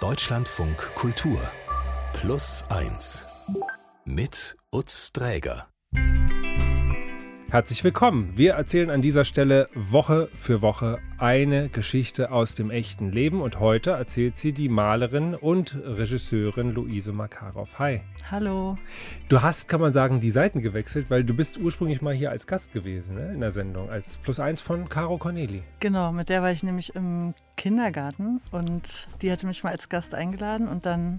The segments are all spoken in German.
Deutschlandfunk Kultur Plus 1 mit Utz Dräger. Herzlich willkommen. Wir erzählen an dieser Stelle Woche für Woche eine Geschichte aus dem echten Leben und heute erzählt sie die Malerin und Regisseurin Luise Makarov. Hi. Hallo. Du hast, kann man sagen, die Seiten gewechselt, weil du bist ursprünglich mal hier als Gast gewesen ne, in der Sendung, als Plus eins von Caro Corneli. Genau, mit der war ich nämlich im Kindergarten und die hatte mich mal als Gast eingeladen und dann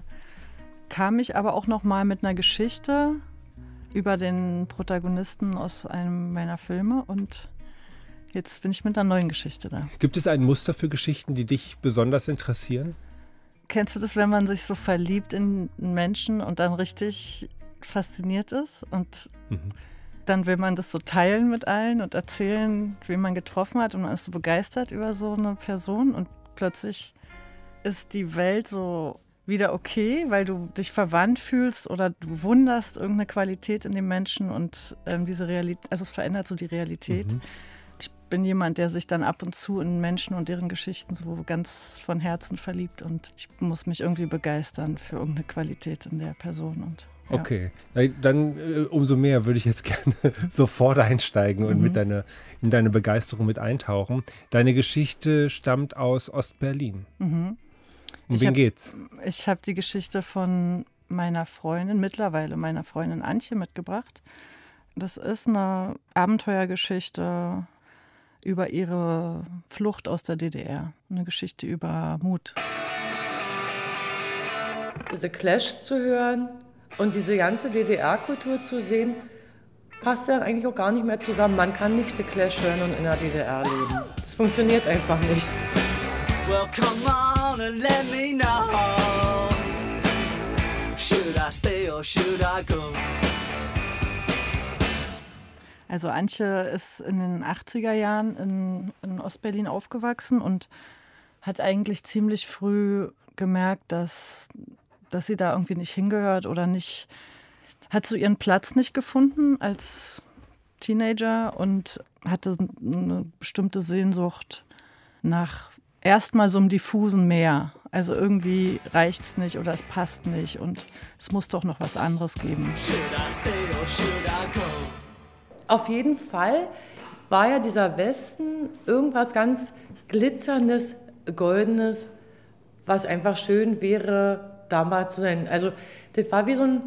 kam ich aber auch noch mal mit einer Geschichte über den Protagonisten aus einem meiner Filme und jetzt bin ich mit einer neuen Geschichte da. Gibt es ein Muster für Geschichten, die dich besonders interessieren? Kennst du das, wenn man sich so verliebt in Menschen und dann richtig fasziniert ist und mhm. dann will man das so teilen mit allen und erzählen, wen man getroffen hat und man ist so begeistert über so eine Person und plötzlich ist die Welt so wieder okay, weil du dich verwandt fühlst oder du wunderst irgendeine Qualität in dem Menschen und ähm, diese Realität, also es verändert so die Realität. Mhm. Ich bin jemand, der sich dann ab und zu in Menschen und deren Geschichten so ganz von Herzen verliebt und ich muss mich irgendwie begeistern für irgendeine Qualität in der Person und ja. Okay, dann äh, umso mehr würde ich jetzt gerne sofort einsteigen und mhm. mit deiner, in deine Begeisterung mit eintauchen. Deine Geschichte stammt aus Ostberlin. Mhm. Um wen hab, geht's? Ich habe die Geschichte von meiner Freundin, mittlerweile meiner Freundin Antje mitgebracht. Das ist eine Abenteuergeschichte über ihre Flucht aus der DDR. Eine Geschichte über Mut. Diese Clash zu hören und diese ganze DDR-Kultur zu sehen, passt ja eigentlich auch gar nicht mehr zusammen. Man kann nicht The Clash hören und in der DDR leben. Das funktioniert einfach nicht. Well, come on and let me know. Should I stay or should I go? Also Antje ist in den 80er Jahren in, in Ostberlin aufgewachsen und hat eigentlich ziemlich früh gemerkt, dass, dass sie da irgendwie nicht hingehört oder nicht, hat so ihren Platz nicht gefunden als Teenager und hatte eine bestimmte Sehnsucht nach erstmal so einem diffusen Meer. Also irgendwie reicht es nicht oder es passt nicht und es muss doch noch was anderes geben. Auf jeden Fall war ja dieser Westen irgendwas ganz glitzerndes, goldenes, was einfach schön wäre, damals zu sein. Also das war wie so ein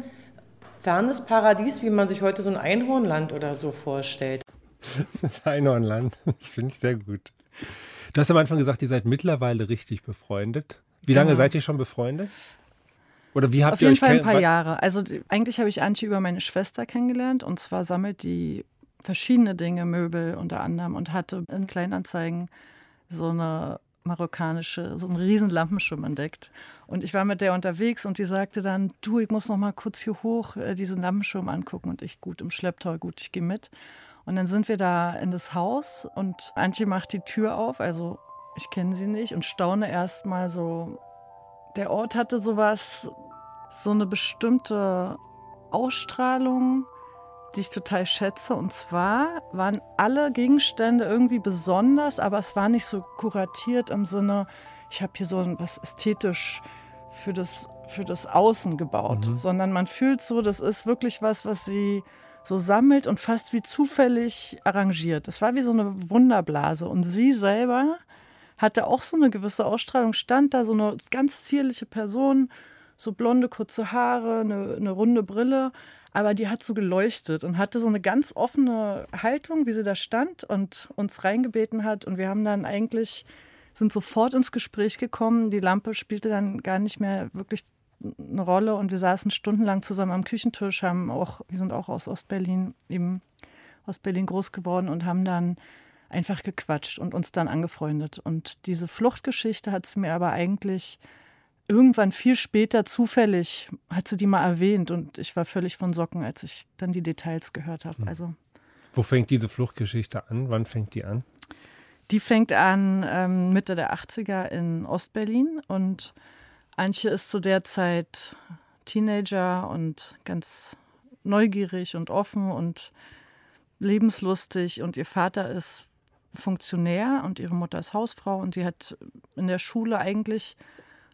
fernes Paradies, wie man sich heute so ein Einhornland oder so vorstellt. Das Einhornland, das finde ich sehr gut. Du hast am Anfang gesagt, ihr seid mittlerweile richtig befreundet. Wie lange genau. seid ihr schon befreundet? Oder wie habt Auf ihr jeden Fall ein paar Jahre. Also eigentlich habe ich Antje über meine Schwester kennengelernt und zwar sammelt die verschiedene Dinge, Möbel unter anderem und hatte in Kleinanzeigen so eine marokkanische, so einen riesen Lampenschirm entdeckt. Und ich war mit der unterwegs und die sagte dann, du, ich muss noch mal kurz hier hoch äh, diesen Lampenschirm angucken und ich, gut, im Schlepptau, gut, ich gehe mit. Und dann sind wir da in das Haus und Antje macht die Tür auf, also ich kenne sie nicht und staune erst mal so. Der Ort hatte sowas, so eine bestimmte Ausstrahlung, die ich total schätze. Und zwar waren alle Gegenstände irgendwie besonders, aber es war nicht so kuratiert im Sinne, ich habe hier so was ästhetisch für das, für das Außen gebaut, mhm. sondern man fühlt so, das ist wirklich was, was sie so sammelt und fast wie zufällig arrangiert. Das war wie so eine Wunderblase. Und sie selber hatte auch so eine gewisse Ausstrahlung, stand da so eine ganz zierliche Person, so blonde, kurze Haare, eine, eine runde Brille, aber die hat so geleuchtet und hatte so eine ganz offene Haltung, wie sie da stand und uns reingebeten hat. Und wir haben dann eigentlich, sind sofort ins Gespräch gekommen. Die Lampe spielte dann gar nicht mehr wirklich eine Rolle und wir saßen stundenlang zusammen am Küchentisch, haben auch, wir sind auch aus Ostberlin, eben Ostberlin groß geworden und haben dann einfach gequatscht und uns dann angefreundet. Und diese Fluchtgeschichte hat sie mir aber eigentlich irgendwann viel später zufällig, hat sie die mal erwähnt und ich war völlig von Socken, als ich dann die Details gehört habe. Hm. Also, Wo fängt diese Fluchtgeschichte an? Wann fängt die an? Die fängt an ähm, Mitte der 80er in Ostberlin und Antje ist zu der Zeit Teenager und ganz neugierig und offen und lebenslustig und ihr Vater ist Funktionär und ihre Mutter ist Hausfrau und sie hat in der Schule eigentlich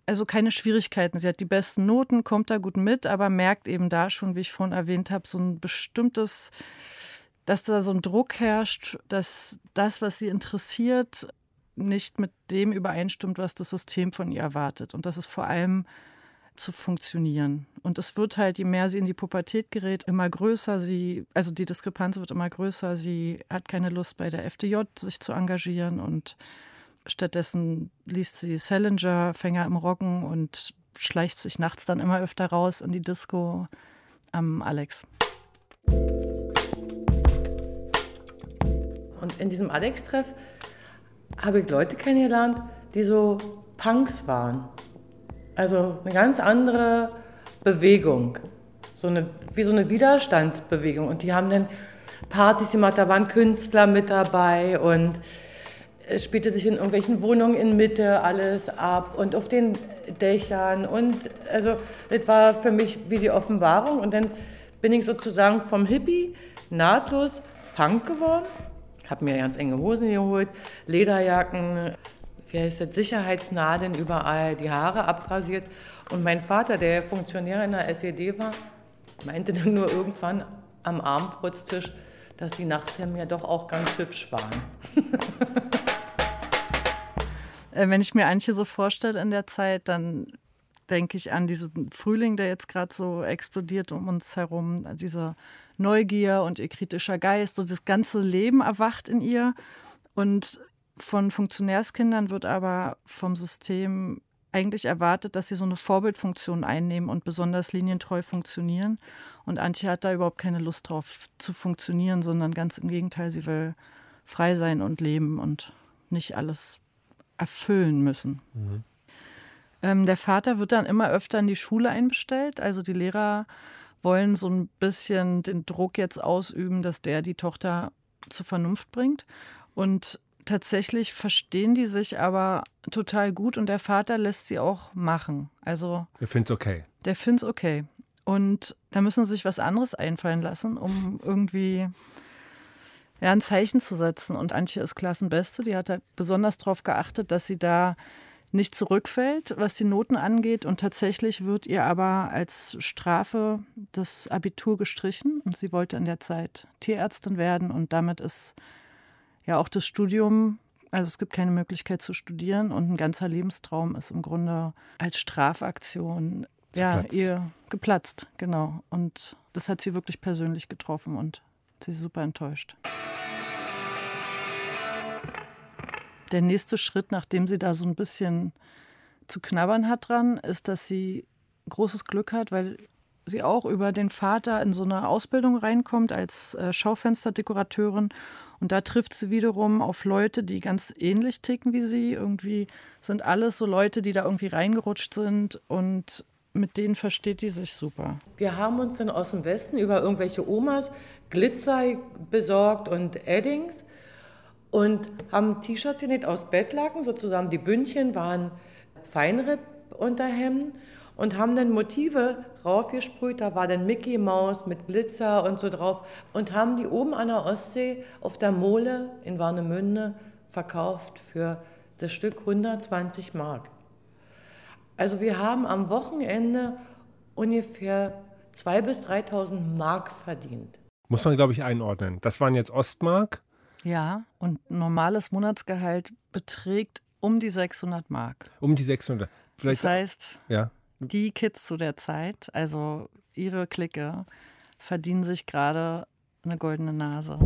also keine Schwierigkeiten. Sie hat die besten Noten, kommt da gut mit, aber merkt eben da schon, wie ich vorhin erwähnt habe, so ein bestimmtes, dass da so ein Druck herrscht, dass das, was sie interessiert, nicht mit dem übereinstimmt, was das System von ihr erwartet. Und das ist vor allem zu funktionieren. Und es wird halt, je mehr sie in die Pubertät gerät, immer größer. Sie, also die Diskrepanz wird immer größer. Sie hat keine Lust bei der FDJ sich zu engagieren und stattdessen liest sie Salinger, Fänger im Roggen und schleicht sich nachts dann immer öfter raus in die Disco am Alex. Und in diesem Alex-Treff habe ich Leute kennengelernt, die so Punks waren. Also eine ganz andere Bewegung, so eine, wie so eine Widerstandsbewegung. Und die haben dann Partys gemacht, da waren Künstler mit dabei und es spielte sich in irgendwelchen Wohnungen in Mitte alles ab und auf den Dächern. Und also das war für mich wie die Offenbarung. Und dann bin ich sozusagen vom Hippie nahtlos Punk geworden. Habe mir ganz enge Hosen geholt, Lederjacken, wie heißt das, Sicherheitsnadeln überall, die Haare abrasiert. Und mein Vater, der Funktionär in der SED war, meinte dann nur irgendwann am Abendbrotstisch, dass die Nachthemden ja doch auch ganz hübsch waren. Äh, wenn ich mir Antje so vorstelle in der Zeit, dann denke ich an diesen Frühling, der jetzt gerade so explodiert um uns herum, diese Neugier und ihr kritischer Geist, so das ganze Leben erwacht in ihr. Und von Funktionärskindern wird aber vom System eigentlich erwartet, dass sie so eine Vorbildfunktion einnehmen und besonders linientreu funktionieren. Und Antje hat da überhaupt keine Lust drauf zu funktionieren, sondern ganz im Gegenteil, sie will frei sein und leben und nicht alles erfüllen müssen. Mhm. Ähm, der Vater wird dann immer öfter in die Schule einbestellt. Also die Lehrer wollen so ein bisschen den Druck jetzt ausüben, dass der die Tochter zur Vernunft bringt. Und tatsächlich verstehen die sich aber total gut und der Vater lässt sie auch machen. Also der findet es okay. Der findet es okay. Und da müssen sie sich was anderes einfallen lassen, um irgendwie ja, ein Zeichen zu setzen. Und Antje ist Klassenbeste. Die hat da besonders darauf geachtet, dass sie da nicht zurückfällt, was die Noten angeht. Und tatsächlich wird ihr aber als Strafe das Abitur gestrichen. Und sie wollte in der Zeit Tierärztin werden. Und damit ist ja auch das Studium, also es gibt keine Möglichkeit zu studieren. Und ein ganzer Lebenstraum ist im Grunde als Strafaktion ja, ihr geplatzt. Genau. Und das hat sie wirklich persönlich getroffen. Und sie ist super enttäuscht. Der nächste Schritt, nachdem sie da so ein bisschen zu knabbern hat dran, ist, dass sie großes Glück hat, weil sie auch über den Vater in so eine Ausbildung reinkommt als äh, Schaufensterdekorateurin. Und da trifft sie wiederum auf Leute, die ganz ähnlich ticken wie sie. Irgendwie sind alles so Leute, die da irgendwie reingerutscht sind und mit denen versteht die sich super. Wir haben uns dann aus dem Westen über irgendwelche Omas Glitzer besorgt und Eddings und haben T-Shirts genäht aus Bettlaken, sozusagen die Bündchen waren Feinripp-Unterhemden und haben dann Motive raufgesprüht. Da war dann Mickey Maus mit Glitzer und so drauf und haben die oben an der Ostsee auf der Mole in Warnemünde verkauft für das Stück 120 Mark. Also wir haben am Wochenende ungefähr 2.000 bis 3.000 Mark verdient. Muss man, glaube ich, einordnen. Das waren jetzt Ostmark. Ja, und normales Monatsgehalt beträgt um die 600 Mark. Um die 600. Vielleicht, das heißt, ja. die Kids zu der Zeit, also ihre Clique, verdienen sich gerade eine goldene Nase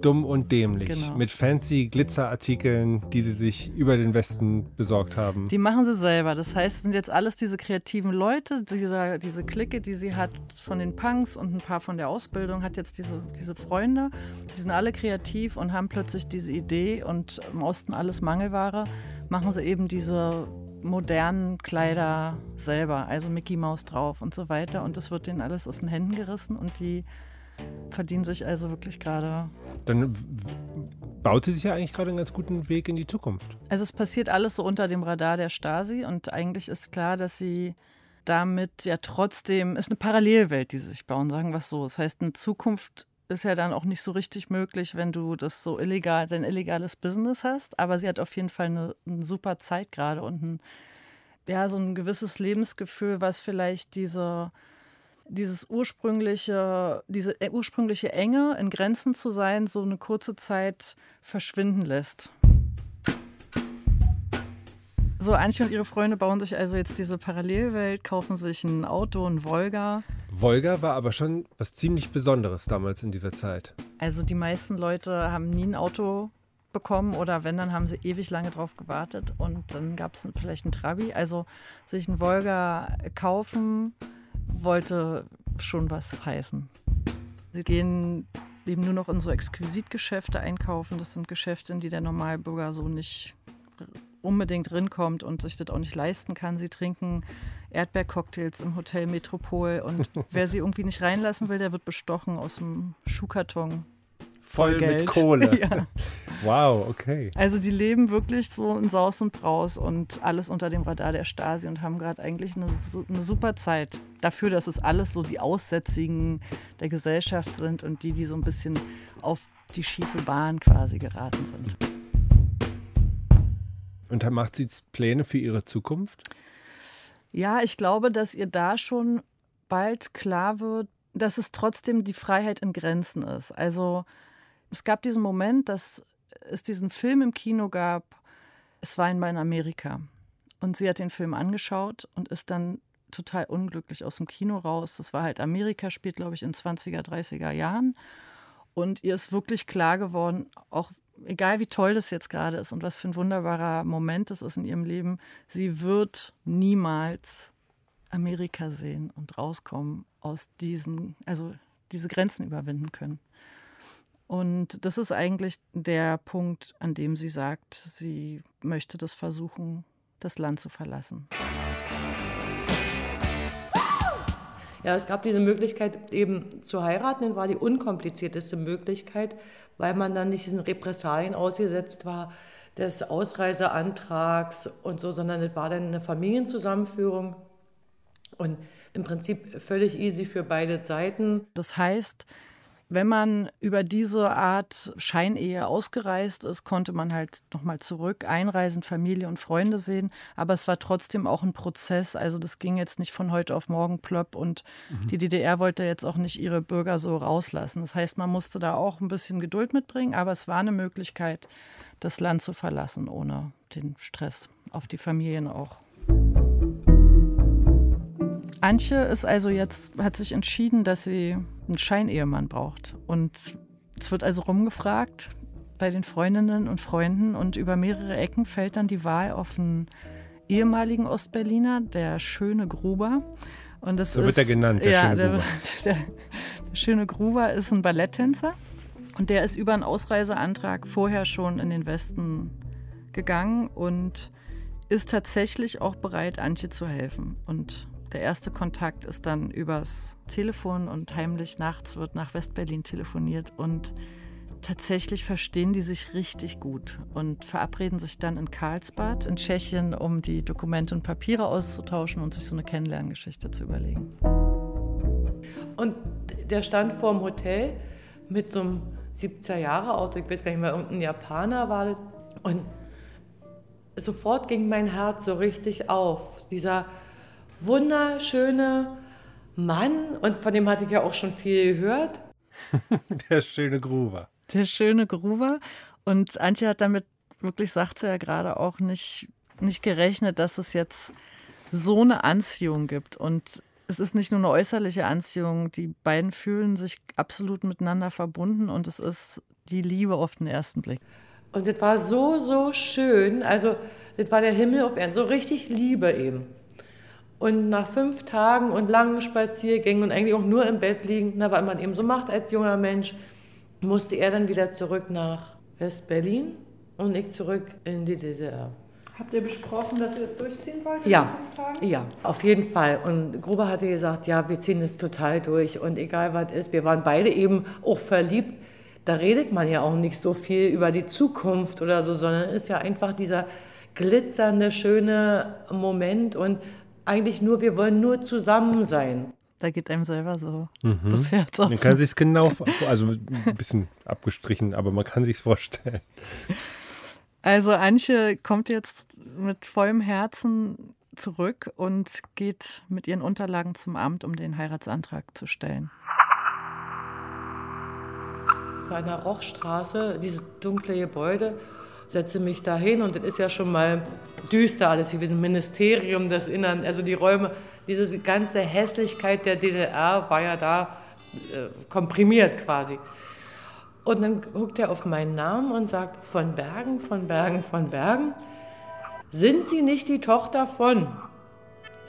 dumm und dämlich. Genau. Mit fancy Glitzerartikeln, die sie sich über den Westen besorgt haben. Die machen sie selber. Das heißt, es sind jetzt alles diese kreativen Leute, dieser, diese Clique, die sie hat von den Punks und ein paar von der Ausbildung, hat jetzt diese, diese Freunde. Die sind alle kreativ und haben plötzlich diese Idee und im Osten alles Mangelware. Machen sie eben diese modernen Kleider selber, also Mickey Mouse drauf und so weiter. Und das wird denen alles aus den Händen gerissen und die verdienen sich also wirklich gerade. Dann baut sie sich ja eigentlich gerade einen ganz guten Weg in die Zukunft. Also es passiert alles so unter dem Radar der Stasi und eigentlich ist klar, dass sie damit ja trotzdem, ist eine Parallelwelt, die sie sich bauen, sagen wir es so. Das heißt, eine Zukunft ist ja dann auch nicht so richtig möglich, wenn du das so illegal, dein illegales Business hast. Aber sie hat auf jeden Fall eine, eine super Zeit gerade und ein, ja, so ein gewisses Lebensgefühl, was vielleicht diese, dieses ursprüngliche, diese ursprüngliche Enge in Grenzen zu sein, so eine kurze Zeit verschwinden lässt. So, Antje und ihre Freunde bauen sich also jetzt diese Parallelwelt, kaufen sich ein Auto, ein Volga. Volga war aber schon was ziemlich Besonderes damals in dieser Zeit. Also die meisten Leute haben nie ein Auto bekommen oder wenn, dann haben sie ewig lange drauf gewartet und dann gab es vielleicht ein Trabi. Also sich ein Volga kaufen wollte schon was heißen. Sie gehen eben nur noch in so Exquisitgeschäfte einkaufen. Das sind Geschäfte, in die der Normalbürger so nicht unbedingt rinkommt und sich das auch nicht leisten kann. Sie trinken Erdbeercocktails im Hotel Metropol und wer sie irgendwie nicht reinlassen will, der wird bestochen aus dem Schuhkarton. Voll, Voll mit Kohle. ja. Wow, okay. Also die leben wirklich so in Saus und Braus und alles unter dem Radar der Stasi und haben gerade eigentlich eine, eine super Zeit. Dafür, dass es alles so die Aussätzigen der Gesellschaft sind und die, die so ein bisschen auf die schiefe Bahn quasi geraten sind. Und macht sie Pläne für ihre Zukunft? Ja, ich glaube, dass ihr da schon bald klar wird, dass es trotzdem die Freiheit in Grenzen ist. Also es gab diesen Moment, dass es diesen Film im Kino gab. Es war in Amerika. Und sie hat den Film angeschaut und ist dann total unglücklich aus dem Kino raus. Das war halt Amerika, spielt, glaube ich, in 20er, 30er Jahren. Und ihr ist wirklich klar geworden, auch egal wie toll das jetzt gerade ist und was für ein wunderbarer Moment das ist in ihrem Leben, sie wird niemals Amerika sehen und rauskommen aus diesen, also diese Grenzen überwinden können. Und das ist eigentlich der Punkt, an dem sie sagt, sie möchte das versuchen, das Land zu verlassen. Ja, es gab diese Möglichkeit eben zu heiraten, das war die unkomplizierteste Möglichkeit, weil man dann nicht diesen Repressalien ausgesetzt war des Ausreiseantrags und so, sondern es war dann eine Familienzusammenführung und im Prinzip völlig easy für beide Seiten. Das heißt, wenn man über diese Art Scheinehe ausgereist ist, konnte man halt nochmal zurück einreisen, Familie und Freunde sehen. Aber es war trotzdem auch ein Prozess. Also das ging jetzt nicht von heute auf morgen plopp und mhm. die DDR wollte jetzt auch nicht ihre Bürger so rauslassen. Das heißt, man musste da auch ein bisschen Geduld mitbringen, aber es war eine Möglichkeit, das Land zu verlassen, ohne den Stress auf die Familien auch. Antje ist also jetzt, hat sich entschieden, dass sie einen Scheinehemann braucht. Und es wird also rumgefragt bei den Freundinnen und Freunden und über mehrere Ecken fällt dann die Wahl auf einen ehemaligen Ostberliner, der schöne Gruber. Und das so ist, wird er genannt, der ja, schöne Gruber. Der, der, der schöne Gruber ist ein Balletttänzer und der ist über einen Ausreiseantrag vorher schon in den Westen gegangen und ist tatsächlich auch bereit, Antje zu helfen. Und der erste Kontakt ist dann übers Telefon und heimlich nachts wird nach Westberlin telefoniert und tatsächlich verstehen die sich richtig gut und verabreden sich dann in Karlsbad in Tschechien, um die Dokumente und Papiere auszutauschen und sich so eine Kennenlerngeschichte zu überlegen. Und der stand vor dem Hotel mit so einem 70er-Jahre-Auto, ich weiß gar nicht mehr, irgendein Japaner war das. Und sofort ging mein Herz so richtig auf. Dieser wunderschöne Mann und von dem hatte ich ja auch schon viel gehört. Der schöne Gruber. Der schöne Gruber. Und Antje hat damit wirklich, sagt sie ja gerade auch, nicht, nicht gerechnet, dass es jetzt so eine Anziehung gibt. Und es ist nicht nur eine äußerliche Anziehung, die beiden fühlen sich absolut miteinander verbunden und es ist die Liebe auf den ersten Blick. Und das war so, so schön. Also, das war der Himmel auf Erden, so richtig Liebe eben. Und nach fünf Tagen und langen Spaziergängen und eigentlich auch nur im Bett liegen, na, was man eben so macht als junger Mensch, musste er dann wieder zurück nach West-Berlin und ich zurück in die DDR. Habt ihr besprochen, dass ihr es durchziehen wollt in ja. fünf Tagen? Ja, auf jeden Fall. Und Gruber hatte gesagt, ja, wir ziehen es total durch und egal was ist, wir waren beide eben auch verliebt. Da redet man ja auch nicht so viel über die Zukunft oder so, sondern es ist ja einfach dieser glitzernde, schöne Moment und eigentlich nur, wir wollen nur zusammen sein. Da geht einem selber so mhm. das Herz auf. Man kann sich genau, also ein bisschen abgestrichen, aber man kann sich vorstellen. Also Antje kommt jetzt mit vollem Herzen zurück und geht mit ihren Unterlagen zum Amt, um den Heiratsantrag zu stellen. Vor einer Rochstraße, diese dunkle Gebäude, setze mich da hin und das ist ja schon mal düster alles wie ein Ministerium des Innern, also die Räume, diese ganze Hässlichkeit der DDR war ja da äh, komprimiert quasi. Und dann guckt er auf meinen Namen und sagt, von Bergen, von Bergen, von Bergen, sind Sie nicht die Tochter von?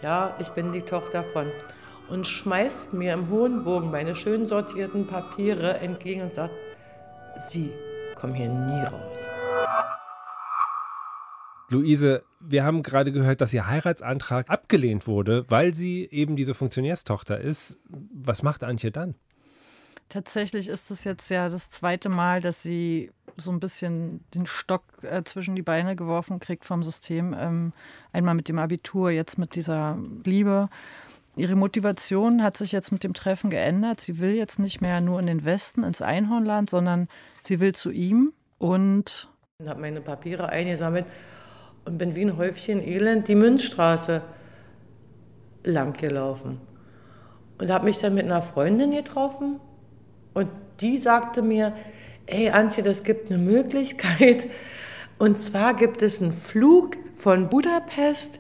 Ja, ich bin die Tochter von. Und schmeißt mir im hohen Bogen meine schön sortierten Papiere entgegen und sagt, Sie kommen hier nie raus. Luise, wir haben gerade gehört, dass Ihr Heiratsantrag abgelehnt wurde, weil sie eben diese Funktionärstochter ist. Was macht Antje dann? Tatsächlich ist es jetzt ja das zweite Mal, dass sie so ein bisschen den Stock äh, zwischen die Beine geworfen kriegt vom System. Ähm, einmal mit dem Abitur, jetzt mit dieser Liebe. Ihre Motivation hat sich jetzt mit dem Treffen geändert. Sie will jetzt nicht mehr nur in den Westen, ins Einhornland, sondern sie will zu ihm und. Ich habe meine Papiere eingesammelt und bin wie ein Häufchen Elend die Münzstraße lang gelaufen. Und habe mich dann mit einer Freundin getroffen und die sagte mir, ey Antje, das gibt eine Möglichkeit. Und zwar gibt es einen Flug von Budapest,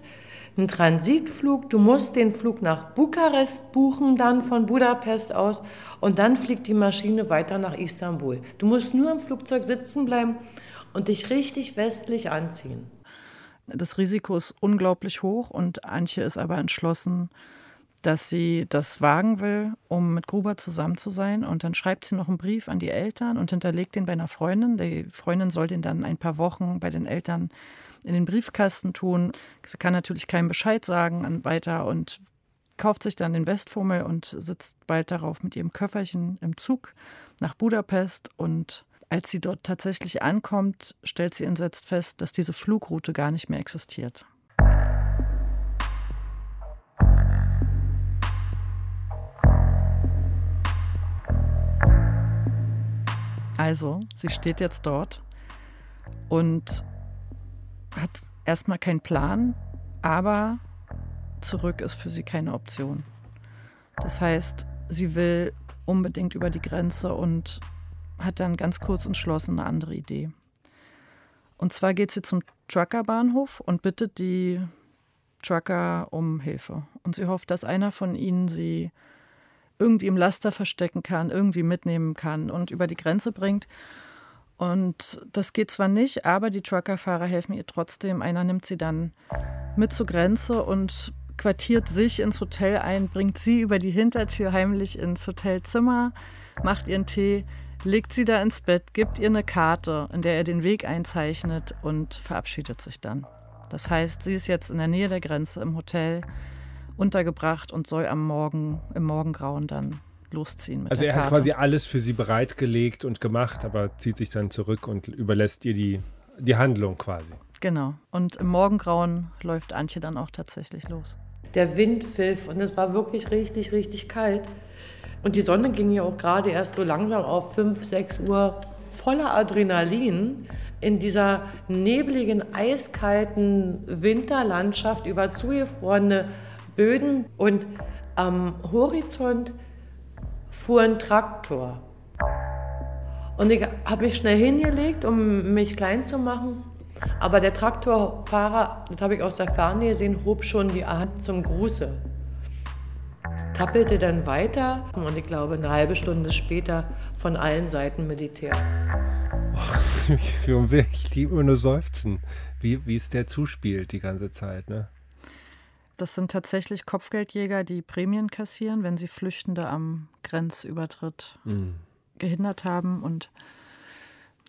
einen Transitflug. Du musst den Flug nach Bukarest buchen, dann von Budapest aus. Und dann fliegt die Maschine weiter nach Istanbul. Du musst nur im Flugzeug sitzen bleiben und dich richtig westlich anziehen. Das Risiko ist unglaublich hoch und Antje ist aber entschlossen, dass sie das wagen will, um mit Gruber zusammen zu sein. Und dann schreibt sie noch einen Brief an die Eltern und hinterlegt den bei einer Freundin. Die Freundin soll den dann ein paar Wochen bei den Eltern in den Briefkasten tun. Sie kann natürlich keinen Bescheid sagen weiter und kauft sich dann den Westfummel und sitzt bald darauf mit ihrem Köfferchen im Zug nach Budapest und als sie dort tatsächlich ankommt, stellt sie entsetzt fest, dass diese Flugroute gar nicht mehr existiert. Also, sie steht jetzt dort und hat erstmal keinen Plan, aber zurück ist für sie keine Option. Das heißt, sie will unbedingt über die Grenze und hat dann ganz kurz entschlossen eine andere Idee. Und zwar geht sie zum Truckerbahnhof und bittet die Trucker um Hilfe. Und sie hofft, dass einer von ihnen sie irgendwie im Laster verstecken kann, irgendwie mitnehmen kann und über die Grenze bringt. Und das geht zwar nicht, aber die Truckerfahrer helfen ihr trotzdem. Einer nimmt sie dann mit zur Grenze und quartiert sich ins Hotel ein, bringt sie über die Hintertür heimlich ins Hotelzimmer, macht ihren Tee, legt sie da ins Bett, gibt ihr eine Karte, in der er den Weg einzeichnet und verabschiedet sich dann. Das heißt, sie ist jetzt in der Nähe der Grenze im Hotel untergebracht und soll am Morgen, im Morgengrauen dann losziehen. also er Karte. hat quasi alles für sie bereitgelegt und gemacht, aber zieht sich dann zurück und überlässt ihr die, die Handlung quasi. Genau. Und im Morgengrauen läuft Antje dann auch tatsächlich los. Der Wind pfiff und es war wirklich richtig, richtig kalt. Und die Sonne ging ja auch gerade erst so langsam auf 5, 6 Uhr voller Adrenalin in dieser nebligen, eiskalten Winterlandschaft über zugefrorene Böden und am Horizont fuhr ein Traktor. Und ich habe mich schnell hingelegt, um mich klein zu machen. Aber der Traktorfahrer, das habe ich aus der Ferne gesehen, hob schon die Hand zum Gruße tappelte dann weiter und ich glaube eine halbe Stunde später von allen Seiten Militär. Och, ich, liebe immer nur seufzen, wie, wie es der zuspielt die ganze Zeit. Ne? Das sind tatsächlich Kopfgeldjäger, die Prämien kassieren, wenn sie Flüchtende am Grenzübertritt mhm. gehindert haben. Und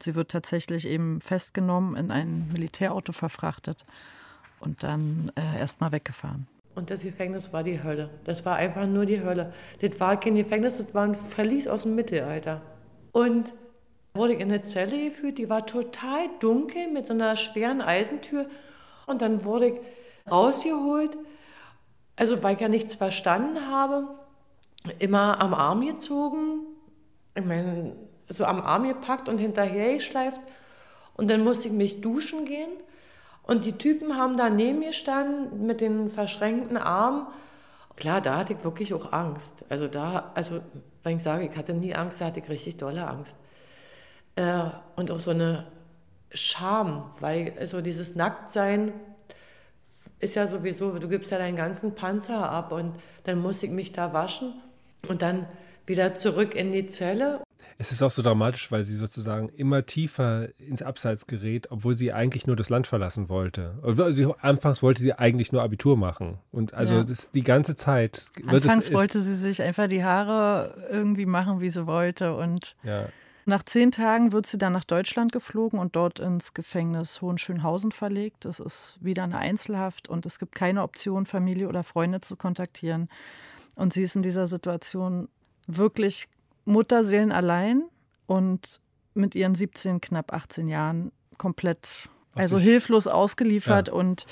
sie wird tatsächlich eben festgenommen, in ein Militärauto verfrachtet und dann äh, erstmal weggefahren. Und das Gefängnis war die Hölle. Das war einfach nur die Hölle. Das war kein Gefängnis, das war ein Verlies aus dem Mittelalter. Und wurde ich in eine Zelle geführt, die war total dunkel mit so einer schweren Eisentür. Und dann wurde ich rausgeholt, also weil ich ja nichts verstanden habe. immer am Arm gezogen, ich meine, so am Arm gepackt und hinterher geschleift. Und dann musste ich mich duschen gehen. Und die Typen haben da neben mir gestanden mit den verschränkten Armen. Klar, da hatte ich wirklich auch Angst. Also da, also wenn ich sage, ich hatte nie Angst, da hatte ich richtig dolle Angst. Äh, und auch so eine Scham, weil also dieses Nacktsein ist ja sowieso, du gibst ja deinen ganzen Panzer ab und dann muss ich mich da waschen und dann wieder zurück in die Zelle. Es ist auch so dramatisch, weil sie sozusagen immer tiefer ins Abseits gerät, obwohl sie eigentlich nur das Land verlassen wollte. Sie, anfangs wollte sie eigentlich nur Abitur machen. Und also ja. das, die ganze Zeit. Anfangs es, wollte sie sich einfach die Haare irgendwie machen, wie sie wollte. Und ja. nach zehn Tagen wird sie dann nach Deutschland geflogen und dort ins Gefängnis Hohenschönhausen verlegt. Das ist wieder eine Einzelhaft und es gibt keine Option, Familie oder Freunde zu kontaktieren. Und sie ist in dieser Situation wirklich Mutterseelen allein und mit ihren 17, knapp 18 Jahren komplett, also hilflos ausgeliefert ja. und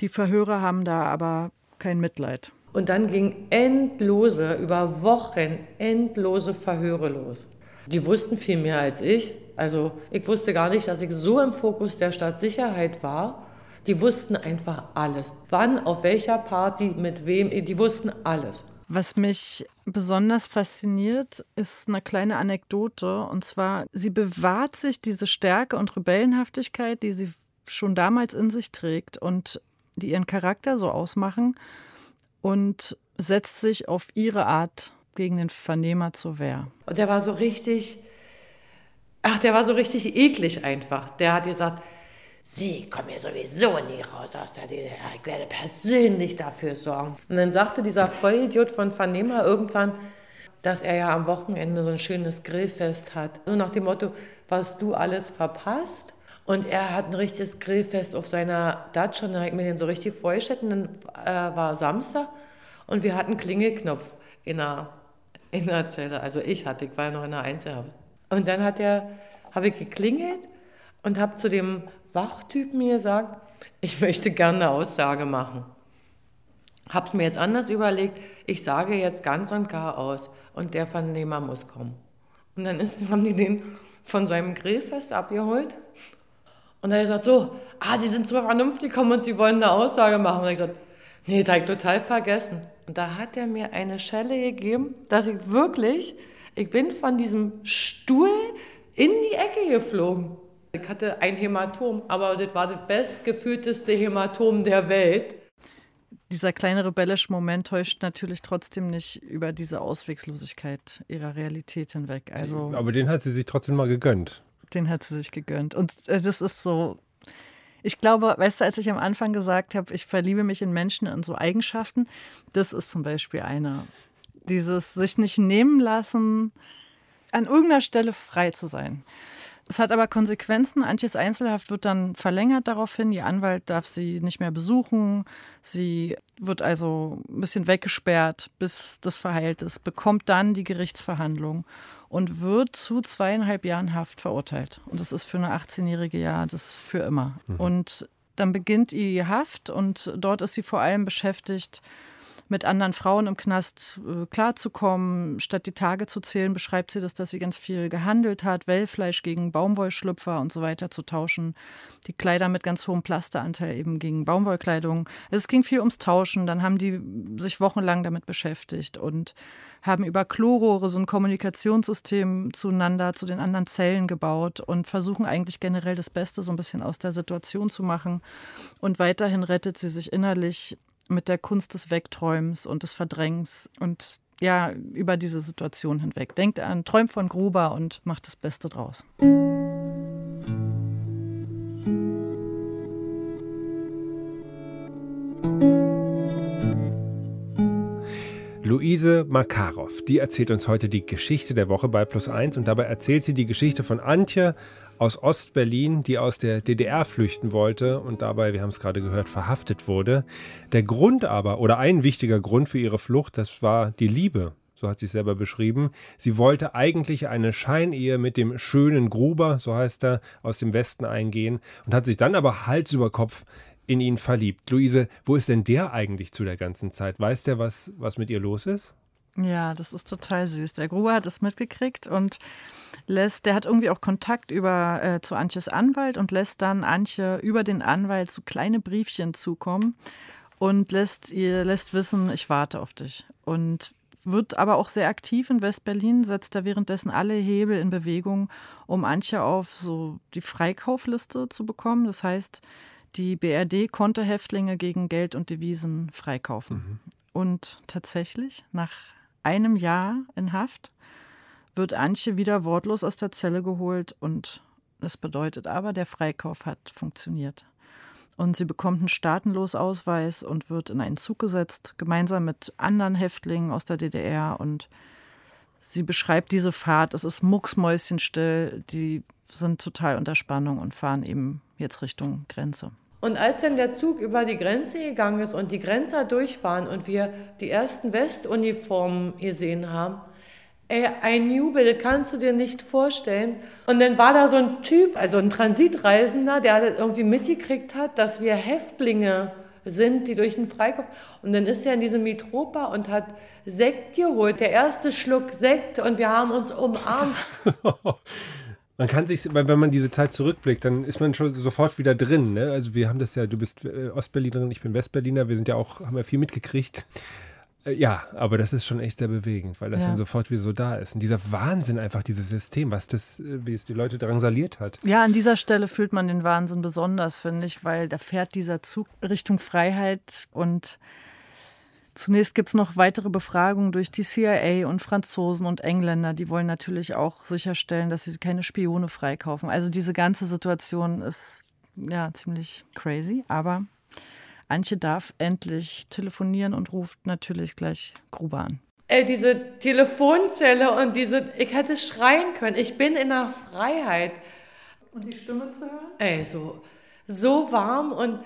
die Verhörer haben da aber kein Mitleid. Und dann ging endlose, über Wochen endlose Verhöre los. Die wussten viel mehr als ich. Also ich wusste gar nicht, dass ich so im Fokus der Stadtsicherheit war. Die wussten einfach alles. Wann, auf welcher Party, mit wem, die wussten alles. Was mich besonders fasziniert, ist eine kleine Anekdote. Und zwar, sie bewahrt sich diese Stärke und Rebellenhaftigkeit, die sie schon damals in sich trägt und die ihren Charakter so ausmachen und setzt sich auf ihre Art gegen den Vernehmer zur Wehr. Und der war so richtig, ach, der war so richtig eklig einfach. Der hat gesagt, Sie kommen hier sowieso nie raus aus der DDR. Ich werde persönlich dafür sorgen. Und dann sagte dieser Vollidiot von Vernehmer irgendwann, dass er ja am Wochenende so ein schönes Grillfest hat. So nach dem Motto, was du alles verpasst. Und er hat ein richtiges Grillfest auf seiner Datsche und dann habe ich mir den so richtig vorgestellt. Und dann äh, war Samstag und wir hatten Klingelknopf in der, in der Zelle. Also ich hatte, ich war ja noch in der Einzelhaft. Und dann hat er, habe ich geklingelt und habe zu dem Wachtyp mir sagt, ich möchte gerne eine Aussage machen. Hab's mir jetzt anders überlegt, ich sage jetzt ganz und gar aus und der Vernehmer muss kommen. Und dann ist, haben die den von seinem Grillfest abgeholt und dann hat er gesagt, so, ah, Sie sind so vernünftig gekommen und Sie wollen eine Aussage machen. Und ich gesagt, nee, da habe ich total vergessen. Und da hat er mir eine Schelle gegeben, dass ich wirklich, ich bin von diesem Stuhl in die Ecke geflogen. Ich hatte ein Hämatom, aber das war das bestgefühlteste Hämatom der Welt. Dieser kleine rebellische Moment täuscht natürlich trotzdem nicht über diese Auswegslosigkeit ihrer Realität hinweg. Also, aber den hat sie sich trotzdem mal gegönnt. Den hat sie sich gegönnt. Und äh, das ist so, ich glaube, weißt du, als ich am Anfang gesagt habe, ich verliebe mich in Menschen in so Eigenschaften, das ist zum Beispiel eine. Dieses sich nicht nehmen lassen, an irgendeiner Stelle frei zu sein. Es hat aber Konsequenzen. Antjes Einzelhaft wird dann verlängert daraufhin. Ihr Anwalt darf sie nicht mehr besuchen. Sie wird also ein bisschen weggesperrt, bis das verheilt ist, bekommt dann die Gerichtsverhandlung und wird zu zweieinhalb Jahren Haft verurteilt. Und das ist für eine 18-jährige ja das für immer. Mhm. Und dann beginnt ihr Haft und dort ist sie vor allem beschäftigt, mit anderen Frauen im Knast äh, klarzukommen. Statt die Tage zu zählen, beschreibt sie das, dass sie ganz viel gehandelt hat, Wellfleisch gegen Baumwollschlüpfer und so weiter zu tauschen. Die Kleider mit ganz hohem Plasteranteil eben gegen Baumwollkleidung. Es ging viel ums Tauschen. Dann haben die sich wochenlang damit beschäftigt und haben über Chlorrohre so ein Kommunikationssystem zueinander, zu den anderen Zellen gebaut und versuchen eigentlich generell das Beste so ein bisschen aus der Situation zu machen. Und weiterhin rettet sie sich innerlich mit der Kunst des Wegträumens und des Verdrängens und ja, über diese Situation hinweg. Denkt an, träumt von Gruber und macht das Beste draus. Luise Makarov, die erzählt uns heute die Geschichte der Woche bei Plus 1 und dabei erzählt sie die Geschichte von Antje, aus Ostberlin, die aus der DDR flüchten wollte und dabei, wir haben es gerade gehört, verhaftet wurde. Der Grund aber, oder ein wichtiger Grund für ihre Flucht, das war die Liebe. So hat sie es selber beschrieben. Sie wollte eigentlich eine Scheinehe mit dem schönen Gruber, so heißt er, aus dem Westen eingehen und hat sich dann aber Hals über Kopf in ihn verliebt. Luise, wo ist denn der eigentlich zu der ganzen Zeit? Weiß der, was, was mit ihr los ist? Ja, das ist total süß. Der Gruber hat es mitgekriegt und lässt, der hat irgendwie auch Kontakt über äh, zu Antjes Anwalt und lässt dann Antje über den Anwalt so kleine Briefchen zukommen und lässt ihr lässt wissen, ich warte auf dich. Und wird aber auch sehr aktiv in West-Berlin, setzt da währenddessen alle Hebel in Bewegung, um Antje auf so die Freikaufliste zu bekommen. Das heißt, die BRD konnte Häftlinge gegen Geld und Devisen freikaufen. Mhm. Und tatsächlich, nach einem Jahr in Haft wird Antje wieder wortlos aus der Zelle geholt und das bedeutet aber, der Freikauf hat funktioniert. Und sie bekommt einen Staatenlosausweis und wird in einen Zug gesetzt, gemeinsam mit anderen Häftlingen aus der DDR. Und sie beschreibt diese Fahrt, es ist mucksmäuschenstill, die sind total unter Spannung und fahren eben jetzt Richtung Grenze. Und als dann der Zug über die Grenze gegangen ist und die Grenzer durch waren und wir die ersten Westuniformen gesehen haben, ey, ein Jubel, das kannst du dir nicht vorstellen. Und dann war da so ein Typ, also ein Transitreisender, der das irgendwie mitgekriegt hat, dass wir Häftlinge sind, die durch den Freikauf. Und dann ist er in diesem Mitropa und hat Sekt geholt, der erste Schluck Sekt und wir haben uns umarmt. Man kann sich, wenn man diese Zeit zurückblickt, dann ist man schon sofort wieder drin. Ne? Also wir haben das ja, du bist äh, Ostberlinerin, ich bin Westberliner, wir sind ja auch, haben ja viel mitgekriegt. Äh, ja, aber das ist schon echt sehr bewegend, weil das ja. dann sofort wieder so da ist. Und dieser Wahnsinn einfach, dieses System, was das, äh, wie es die Leute drangsaliert hat. Ja, an dieser Stelle fühlt man den Wahnsinn besonders, finde ich, weil da fährt dieser Zug Richtung Freiheit und Zunächst gibt es noch weitere Befragungen durch die CIA und Franzosen und Engländer. Die wollen natürlich auch sicherstellen, dass sie keine Spione freikaufen. Also diese ganze Situation ist ja ziemlich crazy. Aber Antje darf endlich telefonieren und ruft natürlich gleich Gruber an. Ey, diese Telefonzelle und diese, ich hätte schreien können. Ich bin in der Freiheit. Und die Stimme zu hören? Ey, so, so warm. Und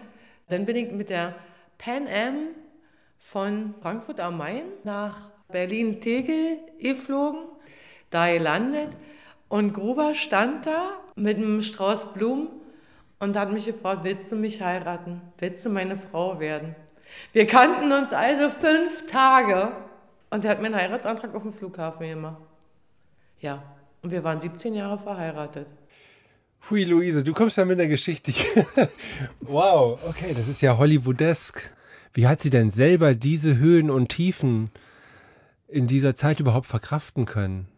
dann bin ich mit der Pan Am von Frankfurt am Main nach Berlin-Tegel geflogen, da gelandet und Gruber stand da mit einem Strauß Blumen und hat mich gefragt, willst du mich heiraten? Willst du meine Frau werden? Wir kannten uns also fünf Tage und er hat mir einen Heiratsantrag auf dem Flughafen gemacht. Ja, und wir waren 17 Jahre verheiratet. Hui, Luise, du kommst ja mit der Geschichte. wow, okay, das ist ja Hollywoodesk. Wie hat sie denn selber diese Höhen und Tiefen in dieser Zeit überhaupt verkraften können?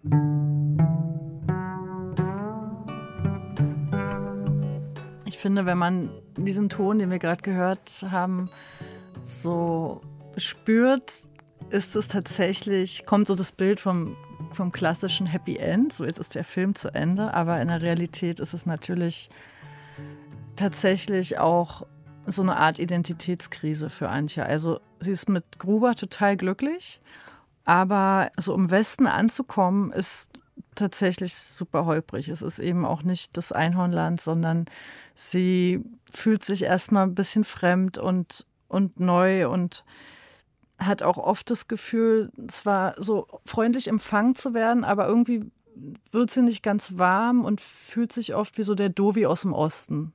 Ich finde, wenn man diesen Ton, den wir gerade gehört haben, so spürt, ist es tatsächlich, kommt so das Bild vom, vom klassischen Happy End. So, jetzt ist der Film zu Ende, aber in der Realität ist es natürlich tatsächlich auch so eine Art Identitätskrise für Antje. Also sie ist mit Gruber total glücklich, aber so im Westen anzukommen ist tatsächlich super holprig. Es ist eben auch nicht das Einhornland, sondern sie fühlt sich erstmal ein bisschen fremd und, und neu und hat auch oft das Gefühl, zwar so freundlich empfangen zu werden, aber irgendwie wird sie nicht ganz warm und fühlt sich oft wie so der Dovi aus dem Osten.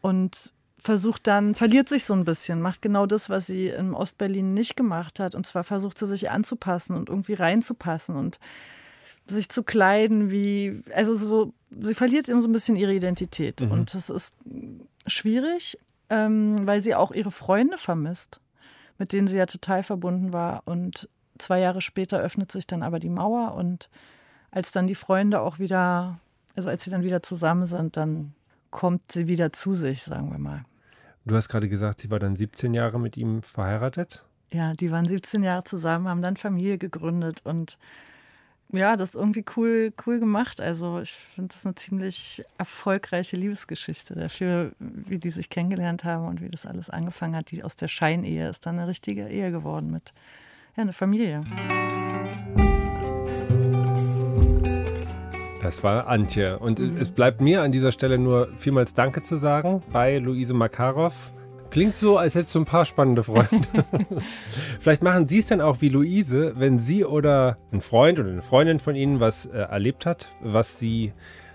Und versucht dann, verliert sich so ein bisschen, macht genau das, was sie in Ostberlin nicht gemacht hat. Und zwar versucht sie sich anzupassen und irgendwie reinzupassen und sich zu kleiden, wie, also so, sie verliert eben so ein bisschen ihre Identität. Mhm. Und das ist schwierig, ähm, weil sie auch ihre Freunde vermisst, mit denen sie ja total verbunden war. Und zwei Jahre später öffnet sich dann aber die Mauer und als dann die Freunde auch wieder, also als sie dann wieder zusammen sind, dann kommt sie wieder zu sich, sagen wir mal. Du hast gerade gesagt, sie war dann 17 Jahre mit ihm verheiratet. Ja, die waren 17 Jahre zusammen, haben dann Familie gegründet und ja, das ist irgendwie cool, cool gemacht. Also ich finde das eine ziemlich erfolgreiche Liebesgeschichte dafür, wie die sich kennengelernt haben und wie das alles angefangen hat. Die aus der Scheinehe ist dann eine richtige Ehe geworden mit ja, einer Familie. Das war Antje. Und mhm. es bleibt mir an dieser Stelle nur vielmals Danke zu sagen bei Luise Makarov. Klingt so, als hättest du ein paar spannende Freunde. Vielleicht machen Sie es dann auch wie Luise, wenn Sie oder ein Freund oder eine Freundin von Ihnen was äh, erlebt hat, was Sie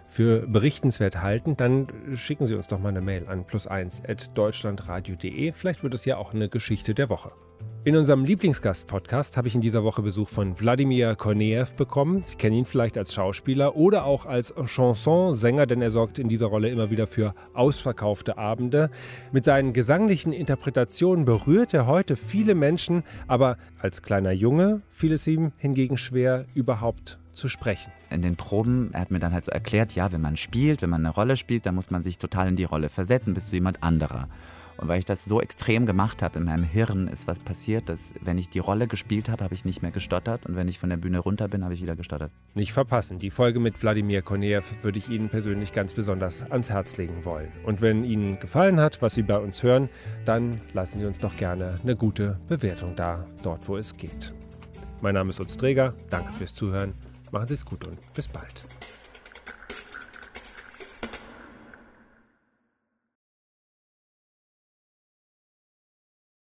für berichtenswert halten, dann schicken Sie uns doch mal eine Mail an plus1 at deutschlandradio.de. Vielleicht wird es ja auch eine Geschichte der Woche. In unserem Lieblingsgast-Podcast habe ich in dieser Woche Besuch von Wladimir Korneev bekommen. Sie kennen ihn vielleicht als Schauspieler oder auch als Chansonsänger, denn er sorgt in dieser Rolle immer wieder für ausverkaufte Abende. Mit seinen gesanglichen Interpretationen berührt er heute viele Menschen, aber als kleiner Junge fiel es ihm hingegen schwer, überhaupt zu sprechen. In den Proben, er hat mir dann halt so erklärt, ja, wenn man spielt, wenn man eine Rolle spielt, dann muss man sich total in die Rolle versetzen, bist du jemand anderer. Und weil ich das so extrem gemacht habe, in meinem Hirn ist was passiert, dass wenn ich die Rolle gespielt habe, habe ich nicht mehr gestottert und wenn ich von der Bühne runter bin, habe ich wieder gestottert. Nicht verpassen. Die Folge mit Wladimir Koneev würde ich Ihnen persönlich ganz besonders ans Herz legen wollen. Und wenn Ihnen gefallen hat, was Sie bei uns hören, dann lassen Sie uns doch gerne eine gute Bewertung da, dort wo es geht. Mein Name ist Utz Träger. Danke fürs Zuhören. Machen Sie es gut und bis bald.